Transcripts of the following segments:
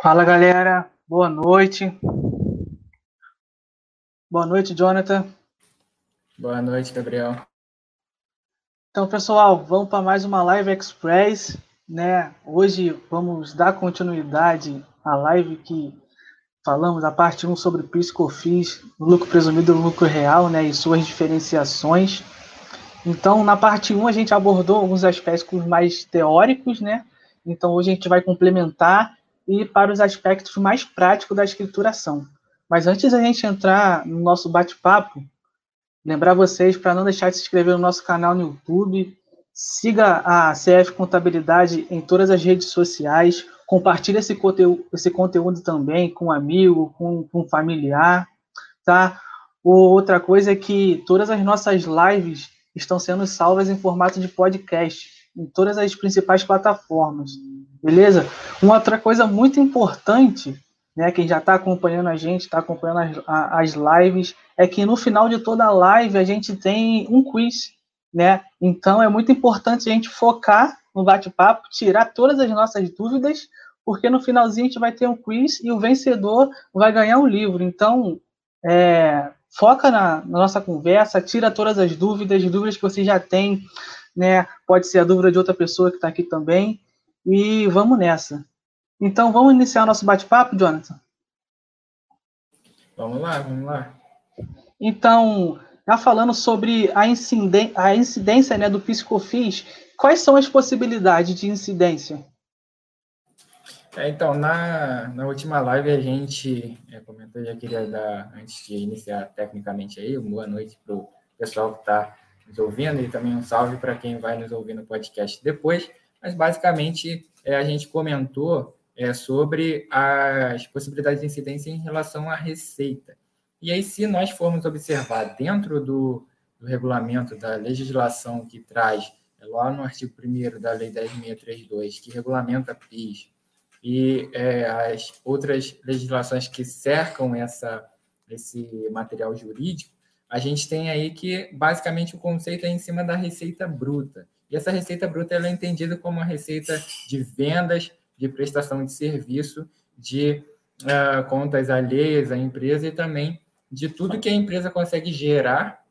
Fala galera, boa noite. Boa noite, Jonathan. Boa noite, Gabriel. Então, pessoal, vamos para mais uma Live Express, né? Hoje vamos dar continuidade à live que falamos a parte 1 sobre PIS/COFINS, lucro presumido e lucro real, né, e suas diferenciações. Então, na parte 1 a gente abordou alguns aspectos mais teóricos, né? Então, hoje a gente vai complementar e para os aspectos mais práticos da escrituração. Mas antes da gente entrar no nosso bate-papo, lembrar vocês para não deixar de se inscrever no nosso canal no YouTube, siga a CF Contabilidade em todas as redes sociais, compartilhe esse conteúdo, esse conteúdo também com um amigo, com, com um familiar, tá? Outra coisa é que todas as nossas lives estão sendo salvas em formato de podcast em todas as principais plataformas, beleza? Uma outra coisa muito importante, né, quem já está acompanhando a gente, está acompanhando as, as lives, é que no final de toda a live a gente tem um quiz, né? Então é muito importante a gente focar no bate-papo, tirar todas as nossas dúvidas, porque no finalzinho a gente vai ter um quiz e o vencedor vai ganhar um livro. Então, é, foca na, na, nossa conversa, tira todas as dúvidas, dúvidas que você já tem, né? Pode ser a dúvida de outra pessoa que está aqui também. E vamos nessa. Então, vamos iniciar o nosso bate-papo, Jonathan? Vamos lá, vamos lá. Então, já falando sobre a, inciden a incidência né, do Piscofins, quais são as possibilidades de incidência? É, então, na, na última live a gente é, comentou, já queria dar, antes de iniciar tecnicamente aí, uma boa noite para o pessoal que está nos ouvindo e também um salve para quem vai nos ouvir no podcast depois. Mas basicamente é, a gente comentou é, sobre as possibilidades de incidência em relação à receita. E aí, se nós formos observar dentro do, do regulamento da legislação que traz, é, lá no artigo 1 da Lei 10.632, que regulamenta PIS, e é, as outras legislações que cercam essa, esse material jurídico, a gente tem aí que basicamente o conceito é em cima da receita bruta. E essa receita bruta ela é entendida como a receita de vendas, de prestação de serviço, de uh, contas alheias à empresa e também de tudo que a empresa consegue gerar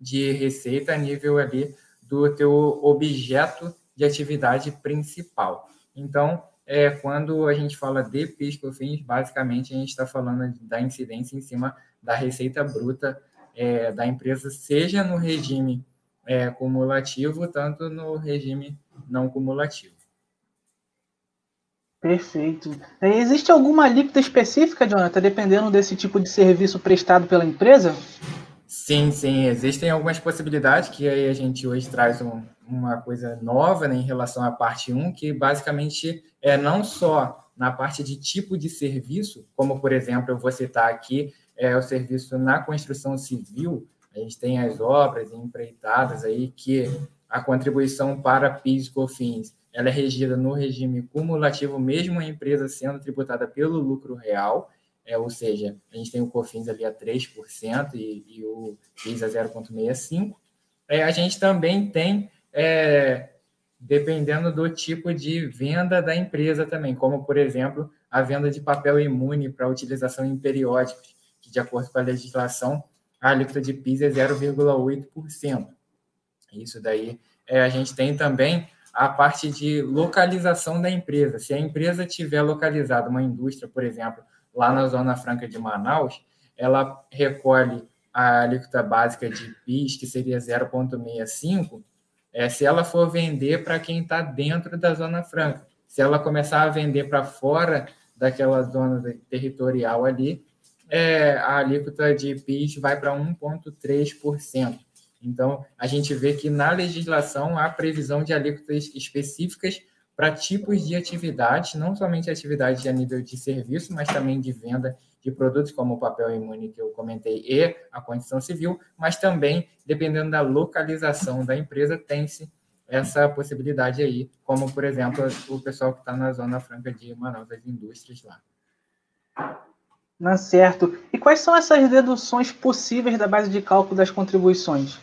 de receita a nível ali do teu objeto de atividade principal. Então, é, quando a gente fala de PIS COFINS, basicamente a gente está falando da incidência em cima da receita bruta é, da empresa, seja no regime é, cumulativo, tanto no regime não cumulativo. Perfeito. Existe alguma alíquota específica, Jonathan, dependendo desse tipo de serviço prestado pela empresa? Sim, sim, existem algumas possibilidades que aí a gente hoje traz um, uma coisa nova né, em relação à parte 1, que basicamente é não só na parte de tipo de serviço, como por exemplo, eu vou citar aqui é o serviço na construção civil, a gente tem as obras empreitadas aí que a contribuição para PIS e COFINS ela é regida no regime cumulativo, mesmo a empresa sendo tributada pelo lucro real, é, ou seja, a gente tem o COFINS ali a 3% e, e o PIS a 0,65%. É, a gente também tem, é, dependendo do tipo de venda da empresa também, como, por exemplo, a venda de papel imune para utilização em periódicos que, de acordo com a legislação, a alíquota de PIS é 0,8%. Isso daí é, a gente tem também a parte de localização da empresa. Se a empresa tiver localizada uma indústria, por exemplo, lá na Zona Franca de Manaus, ela recolhe a alíquota básica de PIS, que seria 0,65, é, se ela for vender para quem está dentro da Zona Franca. Se ela começar a vender para fora daquela zona territorial ali, é, a alíquota de PIS vai para 1,3%. Então, a gente vê que na legislação há previsão de alíquotas específicas para tipos de atividades, não somente atividades a nível de serviço, mas também de venda de produtos como o papel imune que eu comentei e a condição civil, mas também, dependendo da localização da empresa, tem-se essa possibilidade aí, como, por exemplo, o pessoal que está na Zona Franca de Manaus, das indústrias lá. Não é certo. E quais são essas deduções possíveis da base de cálculo das contribuições?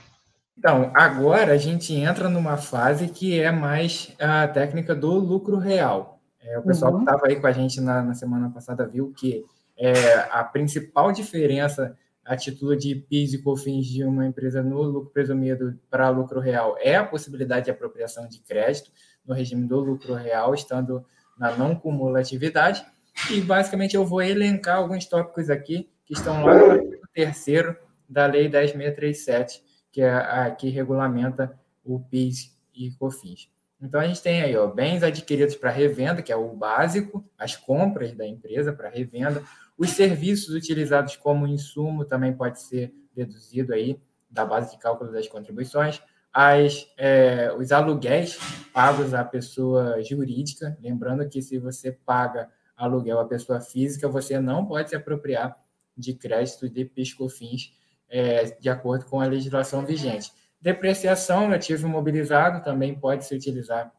Então, agora a gente entra numa fase que é mais a técnica do lucro real. É, o pessoal uhum. que estava aí com a gente na, na semana passada viu que é, a principal diferença a título de PIS e COFINS de uma empresa no lucro presumido para lucro real é a possibilidade de apropriação de crédito no regime do lucro real, estando na não cumulatividade. E basicamente eu vou elencar alguns tópicos aqui que estão lá no terceiro da Lei 10.637, que é a que regulamenta o PIS e COFINS. Então a gente tem aí, ó, bens adquiridos para revenda, que é o básico, as compras da empresa para revenda, os serviços utilizados como insumo também pode ser deduzido aí da base de cálculo das contribuições, as, é, os aluguéis pagos à pessoa jurídica, lembrando que se você paga aluguel à pessoa física, você não pode se apropriar de crédito de piscofins é, de acordo com a legislação vigente. Depreciação ativo imobilizado também pode se utilizar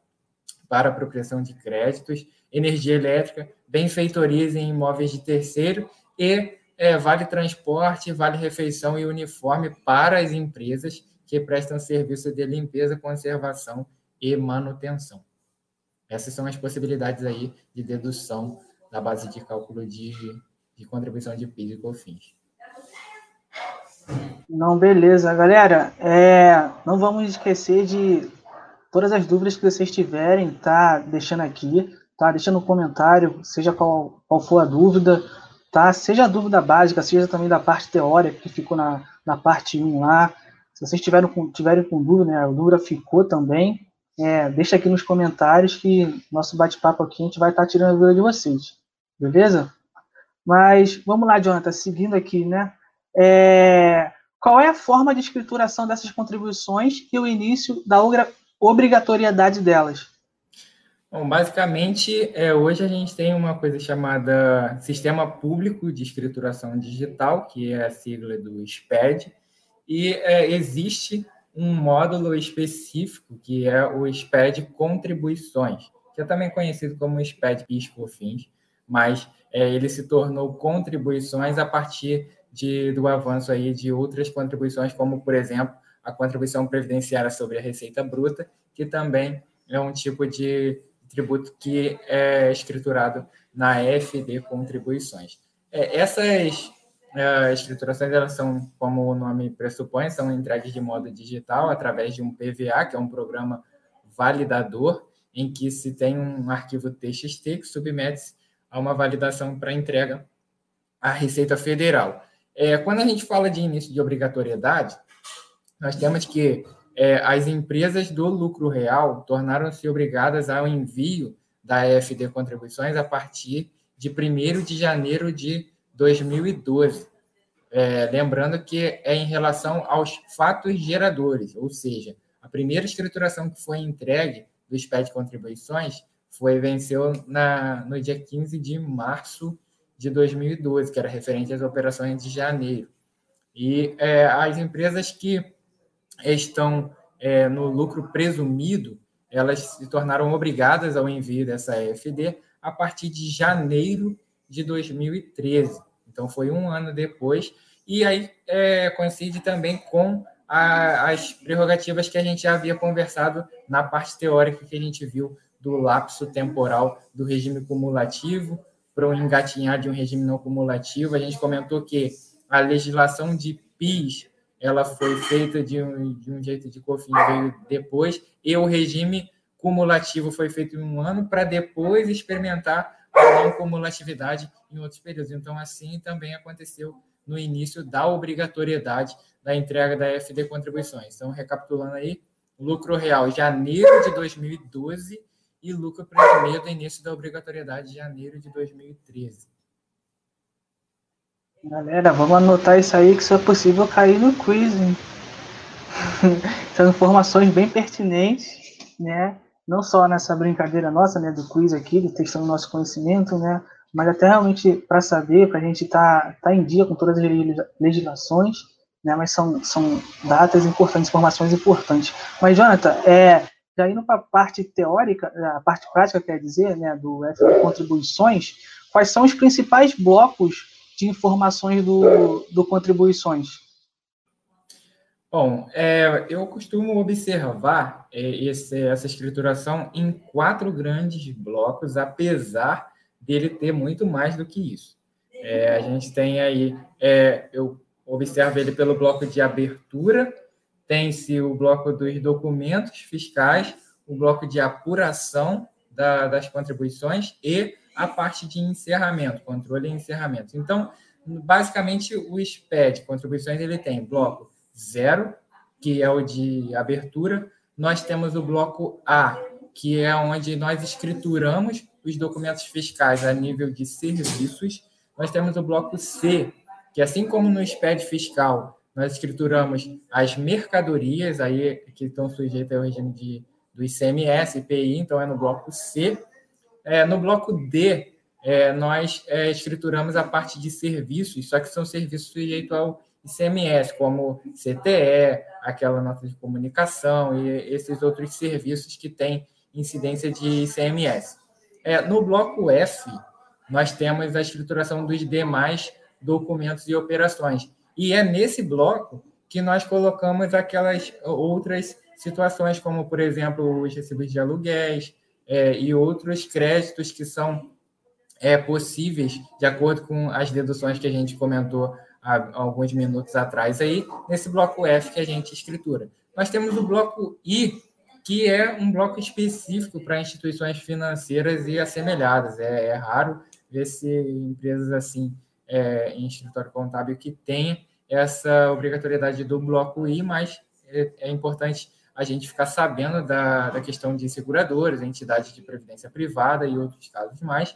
para apropriação de créditos, energia elétrica, benfeitorias em imóveis de terceiro e é, vale transporte, vale refeição e uniforme para as empresas que prestam serviço de limpeza, conservação e manutenção. Essas são as possibilidades aí de dedução da base de cálculo de, de contribuição de PIS e COFINS. Não, beleza. Galera, é, não vamos esquecer de todas as dúvidas que vocês tiverem, tá deixando aqui, tá deixando um comentário, seja qual, qual for a dúvida, tá? Seja a dúvida básica, seja também da parte teórica que ficou na, na parte 1 lá. Se vocês tiverem com, tiverem com dúvida, né, a dúvida ficou também, é, deixa aqui nos comentários que nosso bate-papo aqui a gente vai estar tá tirando a dúvida de vocês, beleza? Mas vamos lá, Jonathan, seguindo aqui, né? É, qual é a forma de escrituração dessas contribuições e o início da obrigatoriedade delas? Bom, basicamente, é, hoje a gente tem uma coisa chamada Sistema Público de Escrituração Digital, que é a sigla do SPED, e é, existe um módulo específico que é o SPED Contribuições, que é também conhecido como SPED PIS/COFINS, mas é, ele se tornou contribuições a partir de, do avanço aí de outras contribuições, como, por exemplo, a contribuição previdenciária sobre a receita bruta, que também é um tipo de tributo que é escriturado na FD Contribuições. É, essas é, escriturações, elas são, como o nome pressupõe, são entregues de modo digital através de um PVA, que é um programa validador, em que se tem um arquivo TXT que submete a uma validação para entrega à Receita Federal. É, quando a gente fala de início de obrigatoriedade, nós temos que é, as empresas do lucro real tornaram-se obrigadas ao envio da EFD Contribuições a partir de 1 de janeiro de 2012. É, lembrando que é em relação aos fatos geradores, ou seja, a primeira escrituração que foi entregue do SPED Contribuições foi venceu na, no dia 15 de março de 2012, que era referente às operações de janeiro. E é, as empresas que estão é, no lucro presumido, elas se tornaram obrigadas ao envio dessa EFD a partir de janeiro de 2013. Então, foi um ano depois. E aí é, coincide também com a, as prerrogativas que a gente havia conversado na parte teórica que a gente viu do lapso temporal do regime cumulativo, para o engatinhar de um regime não cumulativo. A gente comentou que a legislação de PIS ela foi feita de um, de um jeito de COFINS veio depois, e o regime cumulativo foi feito em um ano para depois experimentar a não cumulatividade em outros períodos. Então, assim também aconteceu no início da obrigatoriedade da entrega da FD contribuições. Então, recapitulando aí, lucro real janeiro de 2012 e lucro presumido início da obrigatoriedade de janeiro de 2013. Galera, vamos anotar isso aí que se é possível cair no quiz. Hein? São informações bem pertinentes, né? Não só nessa brincadeira nossa, né, do quiz aqui, de testando nosso conhecimento, né? Mas até realmente para saber, para a gente estar tá, tá em dia com todas as legislações, né? Mas são, são datas importantes, informações importantes. Mas, Jonathan, é, já indo para a parte teórica, a parte prática, quer dizer, né, do F contribuições, quais são os principais blocos de informações do, do contribuições? Bom, é, eu costumo observar é, esse, essa escrituração em quatro grandes blocos, apesar dele ter muito mais do que isso. É, a gente tem aí, é, eu observo ele pelo bloco de abertura, tem-se o bloco dos documentos fiscais, o bloco de apuração da, das contribuições e a parte de encerramento, controle e encerramento. Então, basicamente, o SPED, contribuições, ele tem bloco zero, que é o de abertura. Nós temos o bloco A, que é onde nós escrituramos os documentos fiscais a nível de serviços. Nós temos o bloco C, que assim como no SPED fiscal, nós escrituramos as mercadorias aí que estão sujeitas ao regime de, do ICMS, IPI, então é no bloco C. É, no bloco D, é, nós é, escrituramos a parte de serviços, só que são serviços sujeitos ao ICMS, como CTE, aquela nota de comunicação e esses outros serviços que têm incidência de ICMS. É, no bloco F, nós temos a escrituração dos demais documentos e operações. E é nesse bloco que nós colocamos aquelas outras situações, como, por exemplo, os recibos de aluguéis é, e outros créditos que são é, possíveis, de acordo com as deduções que a gente comentou há alguns minutos atrás aí, nesse bloco F que a gente escritura. Nós temos o bloco I, que é um bloco específico para instituições financeiras e assemelhadas. É, é raro ver se empresas assim é, em escritório contábil que tenha essa obrigatoriedade do bloco I, mas é, é importante a gente ficar sabendo da, da questão de seguradoras, entidades de previdência privada e outros casos mais.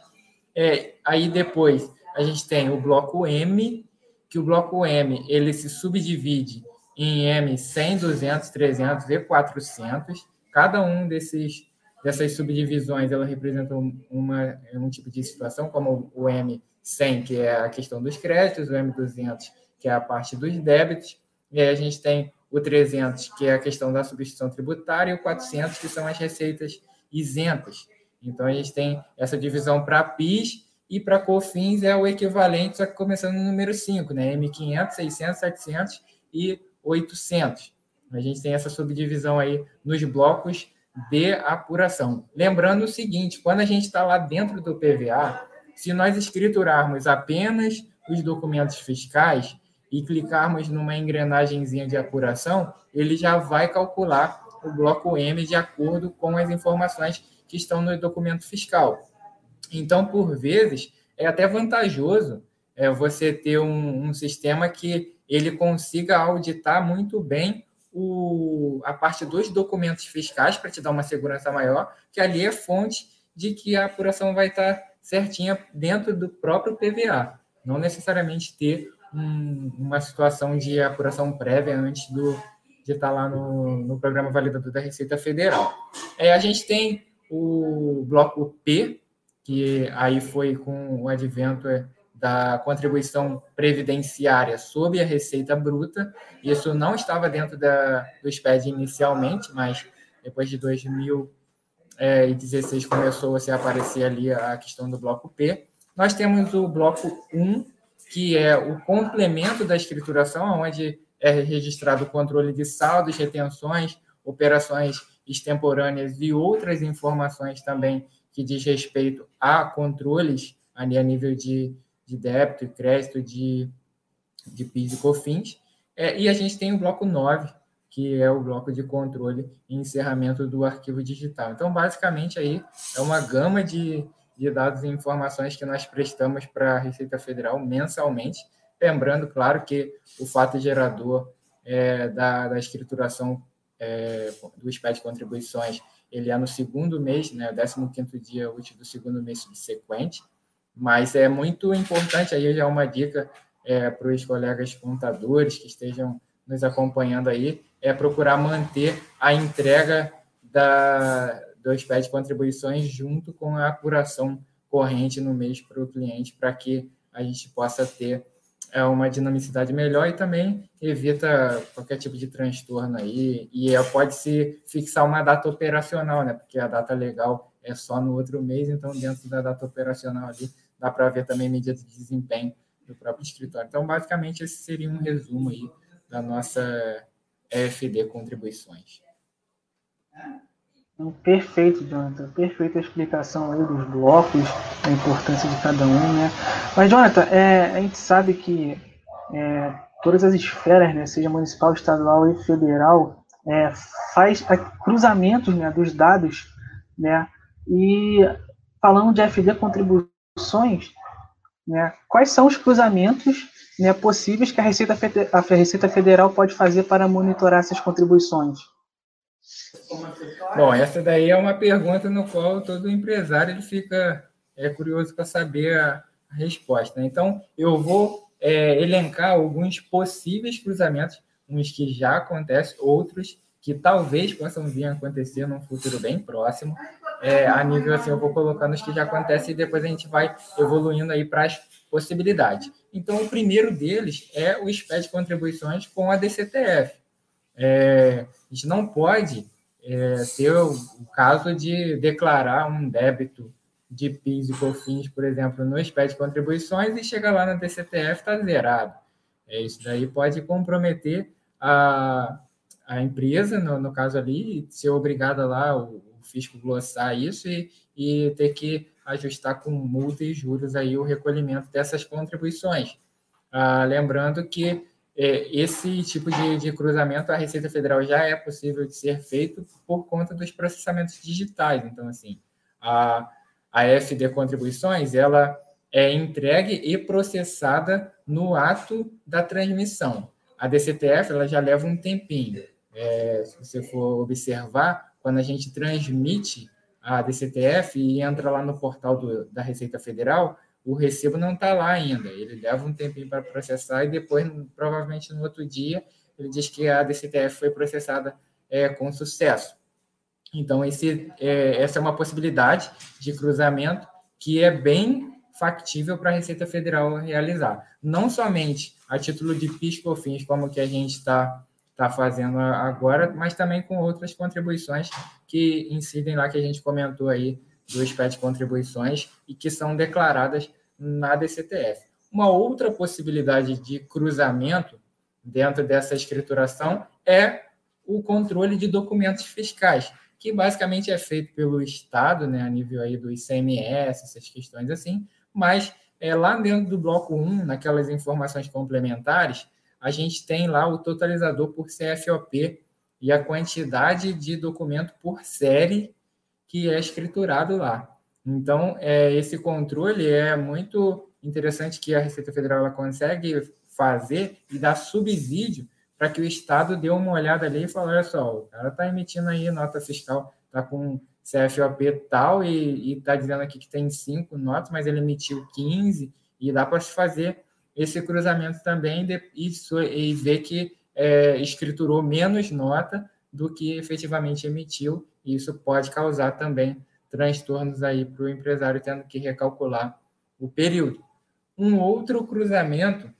É, aí depois a gente tem o bloco M, que o bloco M ele se subdivide em M 100, 200, 300 e 400. Cada um desses dessas subdivisões ela representa uma, um tipo de situação, como o M 100, que é a questão dos créditos, o M 200, que é a parte dos débitos, e aí a gente tem o 300, que é a questão da substituição tributária, e o 400, que são as receitas isentas. Então a gente tem essa divisão para PIS e para COFINS é o equivalente, só que começando no número 5, né? M500, 600, 700 e 800. A gente tem essa subdivisão aí nos blocos de apuração. Lembrando o seguinte, quando a gente está lá dentro do PVA, se nós escriturarmos apenas os documentos fiscais e clicarmos numa engrenagemzinha de apuração, ele já vai calcular o bloco M de acordo com as informações que estão no documento fiscal. Então, por vezes, é até vantajoso é, você ter um, um sistema que ele consiga auditar muito bem o, a parte dos documentos fiscais para te dar uma segurança maior, que ali é fonte de que a apuração vai estar certinha dentro do próprio PVA, não necessariamente ter um, uma situação de apuração prévia antes do, de estar lá no, no programa validador da Receita Federal. É, a gente tem o bloco P, que aí foi com o advento é, da contribuição previdenciária sobre a receita bruta. Isso não estava dentro da, do SPED inicialmente, mas depois de 2016 começou a se aparecer ali a questão do bloco P. Nós temos o bloco 1, que é o complemento da escrituração, onde é registrado o controle de saldos, retenções, operações extemporâneas e outras informações também que diz respeito a controles ali a nível de de débito e crédito de, de PIS e COFINS. É, e a gente tem o bloco 9, que é o bloco de controle e encerramento do arquivo digital. Então, basicamente, aí é uma gama de, de dados e informações que nós prestamos para a Receita Federal mensalmente. Lembrando, claro, que o fato gerador é, da, da escrituração é, do SPED de contribuições ele é no segundo mês, né, 15º dia útil do segundo mês subsequente. Mas é muito importante, aí já é uma dica é, para os colegas contadores que estejam nos acompanhando aí, é procurar manter a entrega da, do SPED de contribuições junto com a apuração corrente no mês para o cliente, para que a gente possa ter é, uma dinamicidade melhor e também evita qualquer tipo de transtorno aí. E é, pode se fixar uma data operacional, né? Porque a data legal é só no outro mês, então dentro da data operacional ali dá para ver também medidas de desempenho do próprio escritório. Então, basicamente, esse seria um resumo aí da nossa EFD contribuições. Perfeito, Jonathan. Perfeita a explicação aí dos blocos, a importância de cada um, né? Mas, Jonathan, é, a gente sabe que é, todas as esferas, né, seja municipal, estadual e federal, é, faz cruzamentos né, dos dados, né? E falando de FD contribuições, né, quais são os cruzamentos né, possíveis que a Receita, a Receita Federal pode fazer para monitorar essas contribuições? Bom, essa daí é uma pergunta no qual todo empresário ele fica é, curioso para saber a, resposta. Né? Então, eu vou é, elencar alguns possíveis cruzamentos, uns que já acontecem, outros que talvez possam vir a acontecer num futuro bem próximo. É, a nível assim, eu vou colocando os que já acontecem e depois a gente vai evoluindo aí para as possibilidades. Então, o primeiro deles é o SPED contribuições com a DCTF. É, a gente não pode é, ter o, o, caso de declarar um débito de PIS e COFINS, por exemplo, no SPED contribuições e chegar lá na DCTF está zerado. É, isso daí pode comprometer a, a empresa, no, no caso ali, ser obrigada lá, o, o fisco glossar isso e, e ter que ajustar com multa e juros aí o recolhimento dessas contribuições. Ah, lembrando que é, esse tipo de, de, cruzamento, a Receita Federal já é possível de ser feito por conta dos processamentos digitais. Então, assim, a, a FD Contribuições, ela é entregue e processada no ato da transmissão. A DCTF, ela já leva um tempinho. É, se você for observar, quando a gente transmite a DCTF e entra lá no portal do, da Receita Federal, o recibo não está lá ainda. Ele leva um tempinho para processar e depois, provavelmente no outro dia, ele diz que a DCTF foi processada é, com sucesso. Então, esse, é, essa é uma possibilidade de cruzamento que é bem factível para a Receita Federal realizar. Não somente a título de PIS/COFINS, como que a gente está tá fazendo agora, mas também com outras contribuições que incidem lá, que a gente comentou aí, do SPED contribuições e que são declaradas na DCTF. Uma outra possibilidade de cruzamento dentro dessa escrituração é o controle de documentos fiscais, que basicamente é feito pelo Estado, né, a nível aí do ICMS, essas questões assim, mas é, lá dentro do bloco 1, naquelas informações complementares, a gente tem lá o totalizador por CFOP e a quantidade de documento por série que é escriturado lá. Então, é, esse controle é muito interessante que a Receita Federal ela consegue fazer e dar subsídio para que o Estado dê uma olhada ali e fale, olha só, o cara está emitindo aí nota fiscal, está com CFOP tal e está dizendo aqui que tem cinco notas, mas ele emitiu 15 e dá para se fazer esse cruzamento também e, e ver que é, escriturou menos nota do que efetivamente emitiu, e isso pode causar também transtornos aí para o empresário tendo que recalcular o período. Um outro cruzamento,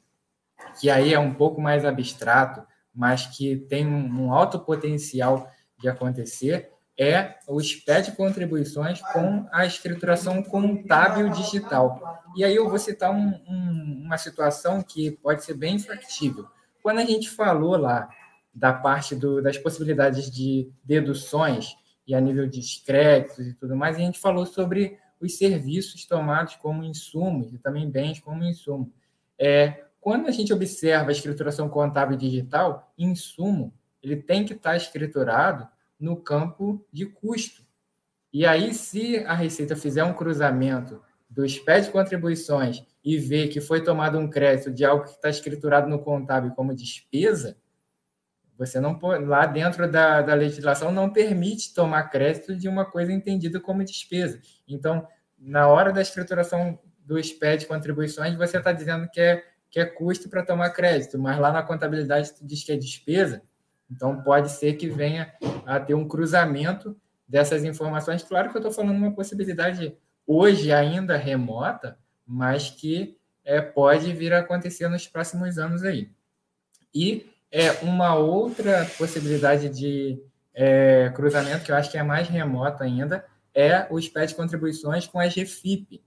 que aí é um pouco mais abstrato, mas que tem um alto potencial de acontecer, é o SPED contribuições com a escrituração contábil digital. E aí eu vou citar um, um, uma situação que pode ser bem factível. Quando a gente falou lá da parte do, das possibilidades de deduções e a nível de créditos e tudo mais, a gente falou sobre os serviços tomados como insumos e também bens como insumo. É, quando a gente observa a escrituração contábil digital, insumo, ele tem que estar escriturado no campo de custo. E aí, se a Receita fizer um cruzamento do SPED de contribuições e ver que foi tomado um crédito de algo que está escriturado no contábil como despesa, você não pode, lá dentro da, da legislação não permite tomar crédito de uma coisa entendida como despesa. Então, na hora da escrituração do SPED de contribuições, você está dizendo que é, que é custo para tomar crédito, mas lá na contabilidade diz que é despesa. Então, pode ser que venha a ter um cruzamento dessas informações. Claro que eu estou falando uma possibilidade hoje ainda remota, mas que é, pode vir a acontecer nos próximos anos aí. E é uma outra possibilidade de é, cruzamento, que eu acho que é mais remota ainda, é o SPED contribuições com a GFIP,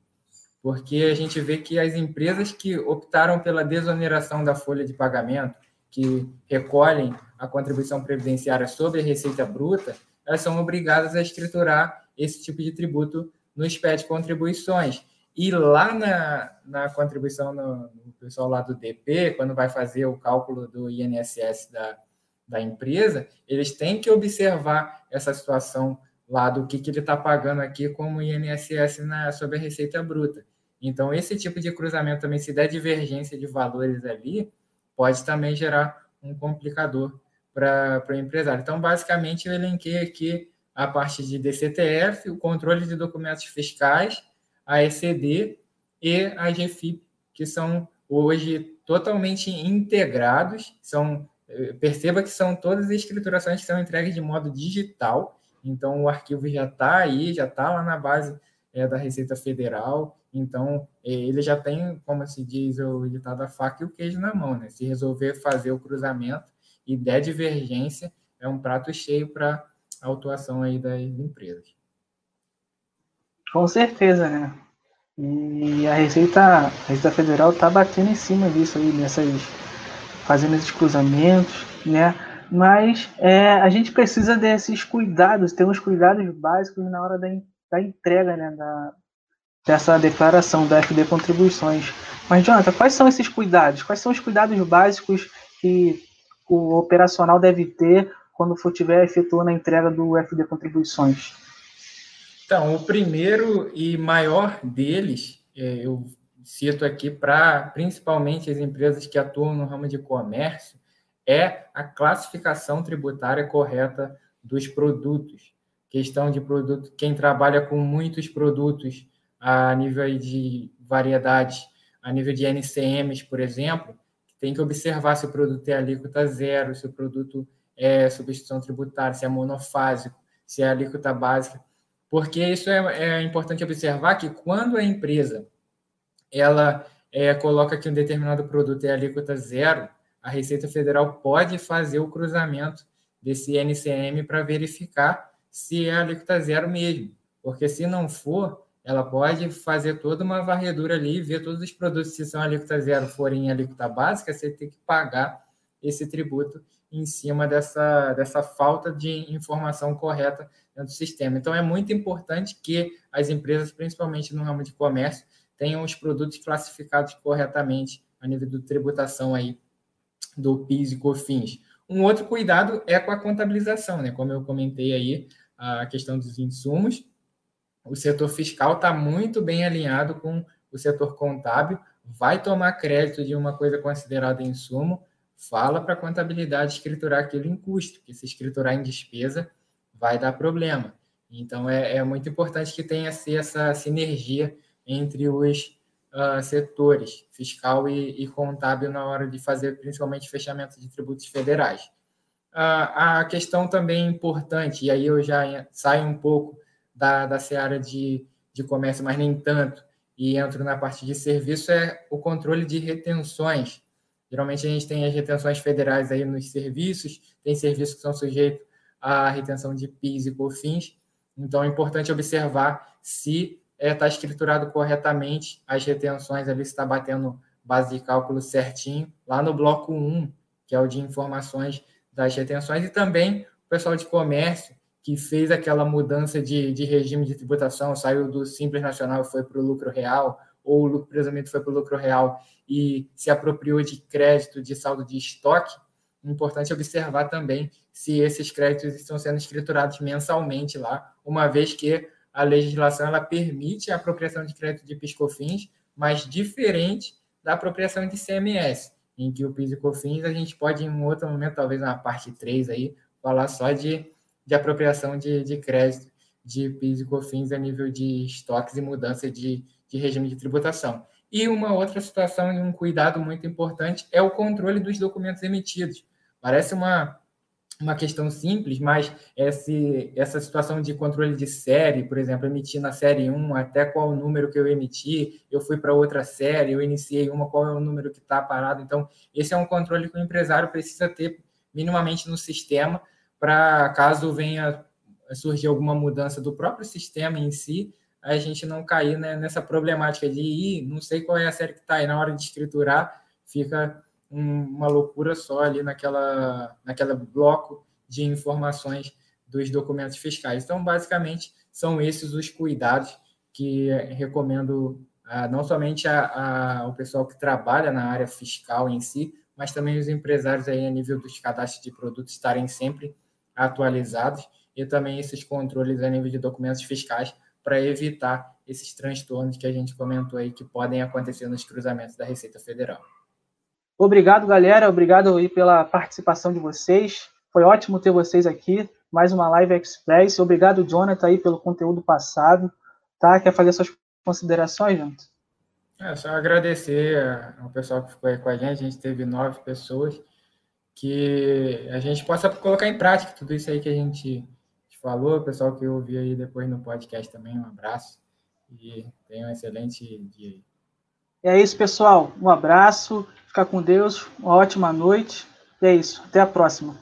porque a gente vê que as empresas que optaram pela desoneração da folha de pagamento, que recolhem a contribuição previdenciária sobre a receita bruta, elas são obrigadas a escriturar esse tipo de tributo no SPED de contribuições. E lá na, na contribuição no, no, pessoal lá do DP, quando vai fazer o cálculo do INSS da, da empresa, eles têm que observar essa situação lá do que, que ele está pagando aqui como INSS na, sobre a receita bruta. Então, esse tipo de cruzamento também, se der divergência de valores ali, pode também gerar um complicador para o empresário. Então, basicamente, eu elenquei aqui a parte de DCTF, o controle de documentos fiscais, a ECD e a GFIP, que são hoje totalmente integrados. São, eh, perceba que são todas as escriturações que são entregues de modo digital. Então, o arquivo já está aí, já está lá na base é, da Receita Federal. Então, eh, ele já tem, como se diz o ditado, a faca e o queijo na mão. Né? Se resolver fazer o cruzamento e der divergência, é um prato cheio para a atuação aí das empresas. Com certeza, né? E a Receita, a Receita Federal está batendo em cima disso aí, nessas, fazendo esses cruzamentos, né? Mas é, a gente precisa desses cuidados, ter uns cuidados básicos na hora da, da entrega, né? Da, dessa declaração da FD Contribuições. Mas, Jonathan, quais são esses cuidados? Quais são os cuidados básicos que o operacional deve ter quando for tiver efetuando a entrega do FD Contribuições? Então, o primeiro e maior deles, é, eu cito aqui para principalmente as empresas que atuam no ramo de comércio, é a classificação tributária correta dos produtos. Questão de produto, quem trabalha com muitos produtos a nível de variedade, a nível de NCMs, por exemplo, tem que observar se o produto é alíquota zero, se o produto é substituição tributária, se é monofásico, se é alíquota básica, porque isso é, é importante observar que quando a empresa ela é, coloca que um determinado produto é alíquota zero, a Receita Federal pode fazer o cruzamento desse NCM para verificar se é alíquota zero mesmo, porque se não for, ela pode fazer toda uma varredura ali ver todos os produtos, se são alíquota zero forem alíquota básica, você tem que pagar esse tributo em cima dessa, dessa falta de informação correta dentro do sistema. Então, é muito importante que as empresas, principalmente no ramo de comércio, tenham os produtos classificados corretamente a nível de tributação aí do PIS e COFINS. Um outro cuidado é com a contabilização, né? Como eu comentei aí, a questão dos insumos. O setor fiscal está muito bem alinhado com o setor contábil, vai tomar crédito de uma coisa considerada insumo, fala para a contabilidade escriturar aquilo em custo, porque se escriturar em despesa, vai dar problema. Então, é, é muito importante que tenha essa sinergia entre os uh, setores, fiscal e, e, contábil, na hora de fazer, principalmente, fechamento de tributos federais. Uh, a questão também importante, e aí eu já saio um pouco da, da seara de, de comércio, mas nem tanto, e entro na parte de serviço, é o controle de retenções. Geralmente a gente tem as retenções federais aí nos serviços, tem serviços que são sujeitos à retenção de PIS e COFINS. Então é importante observar se está é, escriturado corretamente as retenções ali, se está batendo base de cálculo certinho, lá no bloco 1, que é o de informações das retenções, e também o pessoal de comércio, que fez aquela mudança de, de regime de tributação, saiu do Simples Nacional e foi para o lucro real, ou o lucro presumido foi para o lucro real e se apropriou de crédito de saldo de estoque, é importante observar também se esses créditos estão sendo escriturados mensalmente lá, uma vez que a legislação ela permite a apropriação de crédito de PIS/COFINS, mas diferente da apropriação de CMS, em que o PIS e COFINS a gente pode, em um outro momento, talvez na parte 3 aí, falar só de, de apropriação de, de crédito de PIS e COFINS a nível de estoques e mudança de, de regime de tributação. E uma outra situação e um cuidado muito importante é o controle dos documentos emitidos. Parece uma, uma questão simples, mas esse, essa situação de controle de série, por exemplo, emitir na série 1 até qual número que eu emiti, eu fui para outra série, eu iniciei uma, qual é o número que está parado. Então, esse é um controle que o empresário precisa ter minimamente no sistema para caso venha surgir alguma mudança do próprio sistema em si, a gente não cair né, nessa problemática de ir, não sei qual é a série que está aí na hora de escriturar, fica um, uma loucura só ali naquela, naquela bloco de informações dos documentos fiscais. Então, basicamente, são esses os cuidados que recomendo ah, não somente a, a, o pessoal que trabalha na área fiscal em si, mas também os empresários aí a nível dos cadastros de produtos estarem sempre atualizados e também esses controles a nível de documentos fiscais para evitar esses transtornos que a gente comentou aí que podem acontecer nos cruzamentos da Receita Federal. Obrigado, galera. Obrigado aí pela participação de vocês. Foi ótimo ter vocês aqui. Mais uma Live Express. Obrigado, Jonathan, aí, pelo conteúdo passado. Tá? Quer fazer suas considerações, Jonathan? É só agradecer ao pessoal que ficou aí com a gente. A gente teve nove pessoas que a gente possa colocar em prática tudo isso aí que a gente falou, o pessoal que ouviu aí depois no podcast também, um abraço e tenha um excelente dia. É isso, pessoal. Um abraço, fica com Deus, uma ótima noite. E é isso, até a próxima.